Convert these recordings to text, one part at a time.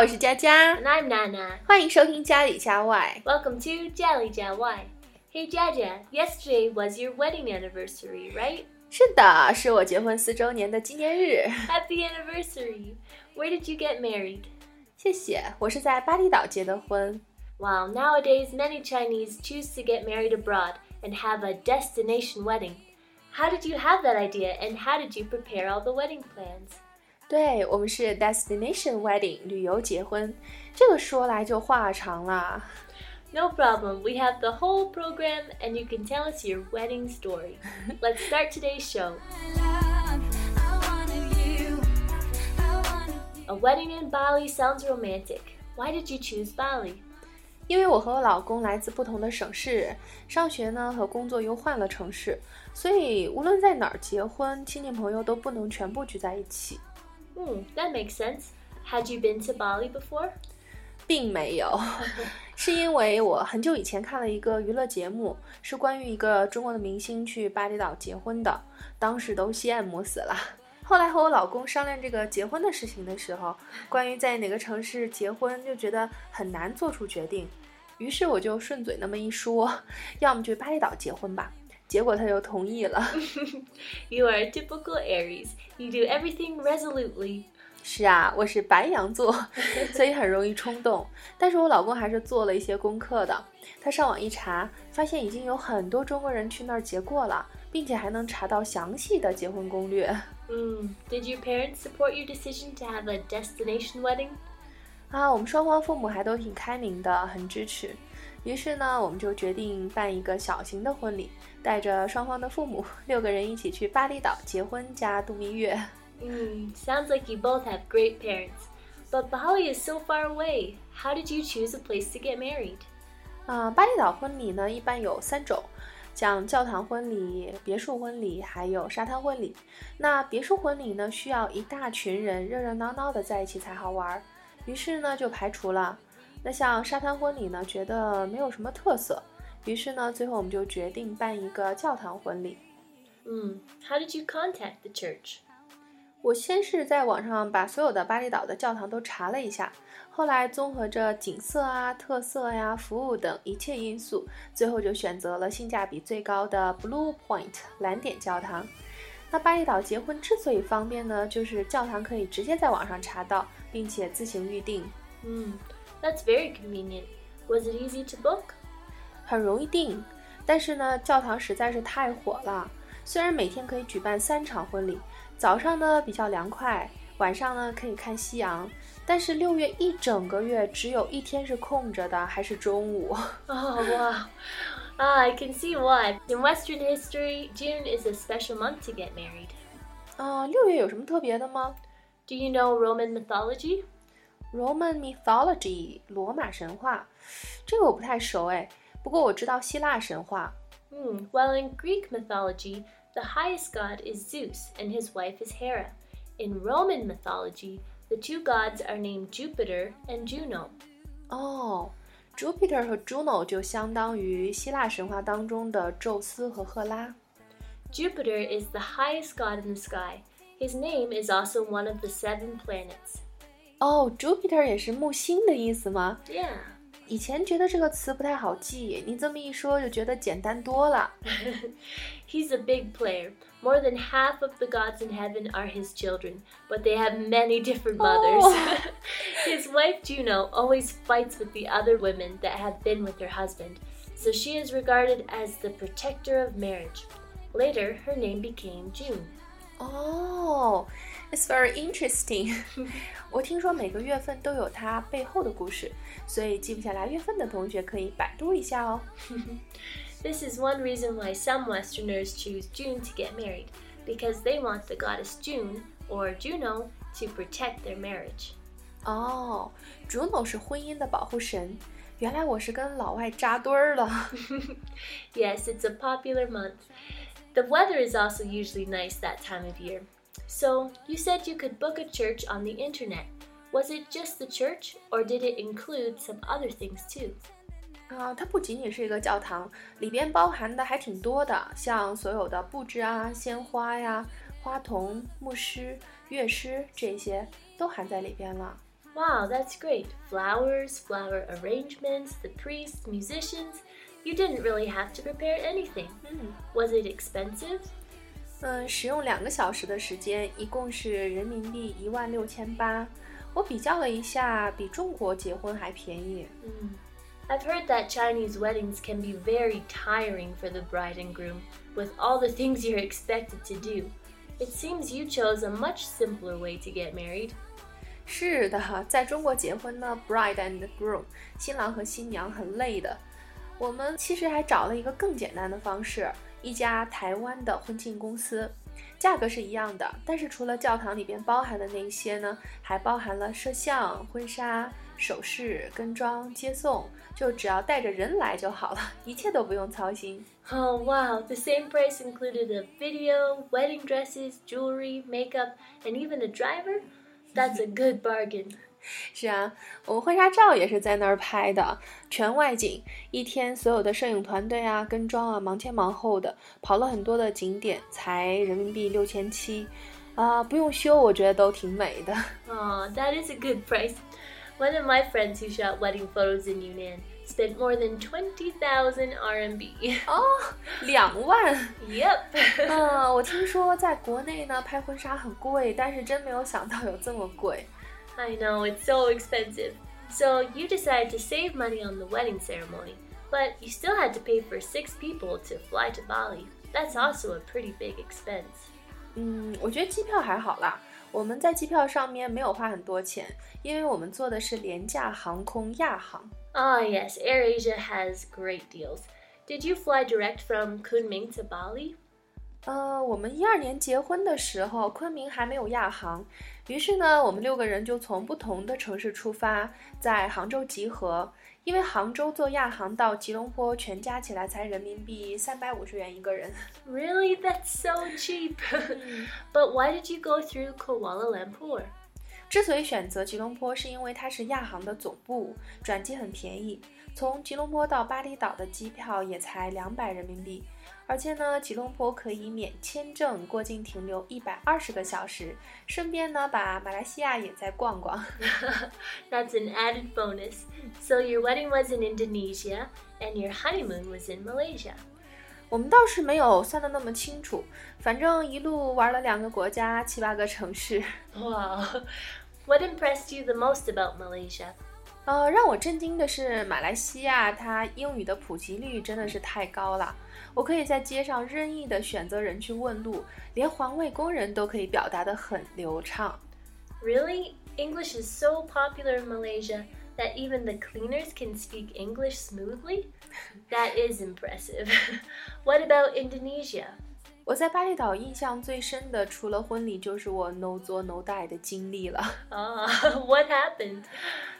大家好，我是佳佳 And，I'm Nana. 欢迎收听家里家外。 Welcome to Jolly Jawai. Hey Jaja, yesterday was your wedding anniversary, right? 是的，是我结婚四周年的纪念日。 Happy anniversary. Where did you get married? 谢谢，我是在巴厘岛结的婚。 Wow, nowadays many Chinese choose to get married abroad and have a destination wedding. How did you have that idea and how did you prepare all the wedding plans? 对我们是 destination wedding 旅游结婚，这个说来就话长了。 No problem. We have the whole program and you can tell us your wedding story. Let's start today's show. A wedding in Bali sounds romantic. Why did you choose Bali? 因为我和我老公来自不同的省市，上学呢和工作又换了城市，所以无论在哪儿结婚，亲戚朋友都不能全部聚在一起。 Hmm, that makes sense. Had you been to Bali before? 并没有，是因为我很久以前看了一个娱乐节目，是关于一个中国的明星去巴厘岛结婚的，当时都羡慕死了。后来和我老公商量这个结婚的事情的时候，关于在哪个城市结婚，就觉得很难做出决定，于是我就顺嘴那么一说，要么去巴厘岛结婚吧。结果他就同意了。You are a typical Aries. You do everything resolutely. 是啊，我是白羊座，所以很容易冲动。但是我老公还是做了一些功课的。他上网一查，发现已经有很多中国人去那儿结过了，并且还能查到详细的结婚攻略。嗯、mm.，Did your parents support your decision to have a destination wedding? 啊，我们双方父母还都挺开明的，很支持。于是呢，我们就决定办一个小型的婚礼，带着双方的父母六个人一起去巴厘岛结婚加度蜜月。嗯、mm,，Sounds like you both have great parents. But Bali is so far away. How did you choose a place to get married? 啊、巴厘岛婚礼呢，一般有三种，像教堂婚礼、别墅婚礼，还有沙滩婚礼。那别墅婚礼呢，需要一大群人热热闹闹的在一起才好玩儿，于是呢就排除了。那像沙滩婚礼呢，觉得没有什么特色，于是呢，最后我们就决定办一个教堂婚礼。Hmm. How did you contact the church? 我先是在网上把所有的巴厘岛的教堂都查了一下，后来综合着景色啊、特色呀、服务等一切因素，最后就选择了性价比最高的 Blue Point 蓝点教堂。那巴厘岛结婚之所以方便呢，就是教堂可以直接在网上查到，并且自行预定，Hmm. That's very convenient. Was it easy to book? 很容易订。但是呢，教堂实在是太火了，虽然每天可以举办三场婚礼，早上呢比较凉快，晚上呢可以看夕阳，但是六月一整个月只有一天是空着的，还是中午。 Oh, wow. Ah, I can see why. In Western history, June is a special month to get married. 啊、六月有什么特别的吗 Do you know Roman mythology? ？Roman mythology 罗马神话，这个我不太熟哎，不过我知道希腊神话。 Hmm. Well, in Greek mythology, the highest god is Zeus and his wife is Hera. In Roman mythology, the two gods are named Jupiter and Juno. 哦，Jupiter 和 Juno 就相当于希腊神话当中的宙斯和赫拉。 Jupiter is the highest god in the sky. His name is also one of the seven planets. 哦，Jupiter 也是木星的意思吗？ Yeah. 以前觉得这个词不太好记，你这么一说就觉得简单多了。 He's a big player. More than half of the gods in heaven are his children, but they have many different mothers. Oh. his wife Juno always fights with the other women that have been with her husband, so she is regarded as the protector of marriage. Later, her name became June. 哦、i t s very interesting 。我听说每个月份都有它背后的故事，所以记不下来月份的同学可以百度一下哦。 This is one reason why some Westerners choose June to get married, because they want the goddess June, or Juno, to protect their marriage. 哦，Juno 是婚姻的保护神。原来我是跟老外扎堆儿了。 Yes, it's a popular month. The weather is also usually nice that time of year. So, you said you could book a church on the internet. Was it just the church, or did it include some other things too? 啊，它不仅仅是一个教堂，里边包含的还挺多的，像所有的布置啊、鲜花呀、 花童、牧师、乐师这些都含在里边了。 Wow, that's great. Flowers, flower arrangements, the priests, musicians. You didn't really have to prepare anything. 嗯 Was it expensive? 嗯，使用两个小时的时间，一共是人民币一万六千八。我比较了一下，比中国结婚还便宜。 Hmm. I've heard that Chinese weddings can be very tiring for the bride and groom, with all the things you're expected to do. It seems you chose a much simpler way to get married. 是的，在中国结婚呢，bride and groom，新郎和新娘很累的。 我们其实还找了一个更简单的方式，一家台湾的婚庆公司，价格是一样的，但是除了教堂里边包含的那些呢，还包含了摄像、婚纱、首饰、跟妆、接送，就只要带着人来就好了，一切都不用操心。 Oh wow, the same price included a video, wedding dresses, jewelry, makeup, and even a driver? That's a good bargain. 是啊，我们婚纱照也是在那儿拍的，全外景，一天所有的摄影团队啊、跟妆啊，忙前忙后的，跑了很多的景点，才人民币六千七，啊，不用修，我觉得都挺美的。Oh, that is a good price. One of my friends who shot wedding photos in Yunnan spent more than twenty thousand RMB. 哦，两万。yep. 嗯，我听说在国内呢拍婚纱很贵，但是真没有想到有这么贵。I know, it's so expensive. So you decided to save money on the wedding ceremony, but you still had to pay for six people to fly to Bali. That's also a pretty big expense. 嗯，我觉得机票还好啦，我们在机票上面没有花很多钱，因为我们坐的是廉价航空亚航。 Ah, yes, AirAsia has great deals. Did you fly direct from Kunming to Bali? 呃，我们一二年结婚的时候，昆明还没有亚航， 于是呢，我们六个人就从不同的城市出发，在杭州集合。因为杭州坐亚航到吉隆坡，全加起来才人民币三百五十元一个人。Really? That's so cheap. but why did you go through Kuala Lumpur? 之所以选择吉隆坡，是因为它是亚航的总部，转机很便宜。从吉隆坡到巴厘岛的机票也才两百人民币，而且呢，吉隆坡可以免签证过境停留一百二十个小时，顺便呢把马来西亚也再逛逛。That's an added bonus. So your wedding was in Indonesia and your honeymoon was in Malaysia. 我们倒是没有算得那么清楚，反正一路玩了两个国家，七八个城市。Wow. What impressed you the most about Malaysia? 呃，让我震惊的是，马来西亚它英语的普及率真的是太高了。我可以在街上任意的选择人去问路，连环卫工人都可以表达的很流畅。 Really? English is so popular in Malaysia that even the cleaners can speak English smoothly? That is impressive. what about Indonesia? 我在巴厘岛印象最深的，除了婚礼，就是我 no 作 no die 的经历了。Ah, what happened?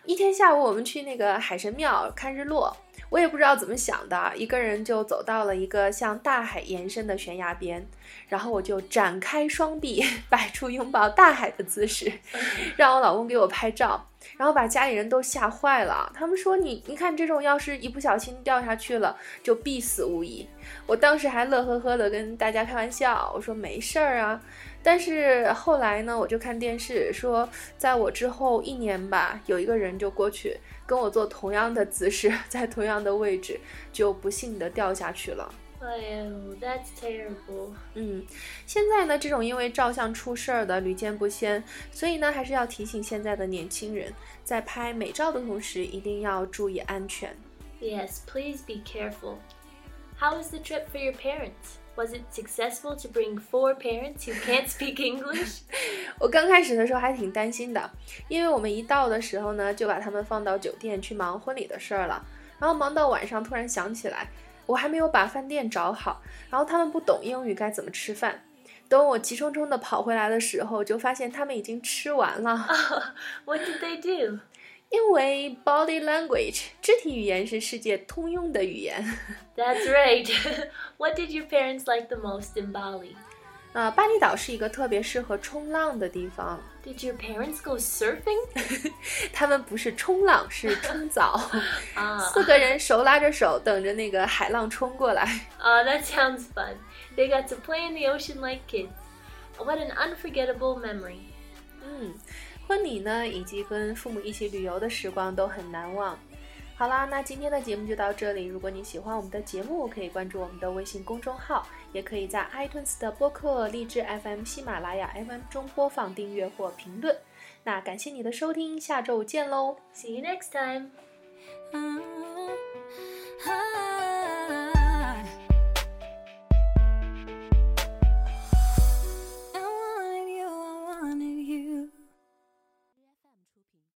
一天下午，我们去那个海神庙看日落，我也不知道怎么想的，一个人就走到了一个向大海延伸的悬崖边，然后我就展开双臂，摆出拥抱大海的姿势，让我老公给我拍照，然后把家里人都吓坏了。他们说你你看这种要是一不小心掉下去了，就必死无疑。我当时还乐呵呵的跟大家开玩笑，我说没事儿啊。但是后来呢，我就看电视说，在我之后一年吧，有一个人就过去跟我做同样的姿势，在同样的位置，就不幸的掉下去了。哎呦 that's terrible. 嗯，现在呢，这种因为照相出事儿的屡见不鲜，所以呢，还是要提醒现在的年轻人，在拍美照的同时，一定要注意安全。Yes, please be careful. How was the trip for your parents? Was it successful to bring four parents who can't speak English? 我刚开始的时候还挺担心的，因为我们一到的时候呢，就把他们放到酒店去忙婚礼的事儿了，然后忙到晚上，突然想起来，我还没有把饭店找好，然后他们不懂英语该怎么吃饭。等我急冲冲的跑回来的时候，就发现他们已经吃完了。what did they do? 因为 body language 肢体语言是世界通用的语言。 That's right. what did your parents like the most in Bali? 啊、巴厘岛是一个特别适合冲浪的地方。 Did your parents go surfing? 他们不是冲浪，是冲澡。 Ah, 四个人手拉着手，等着那个海浪冲过来。 ah, that sounds fun. They got to play in the ocean like kids. What an unforgettable memory. 嗯， 婚礼呢，以及跟父母一起旅游的时光都很难忘。好啦，那今天的节目就到这里。如果你喜欢我们的节目，可以关注我们的微信公众号，也可以在 iTunes 的播客、荔枝 FM、喜马拉雅 FM 中播放、订阅或评论。那感谢你的收听，下周见喽！See you next time.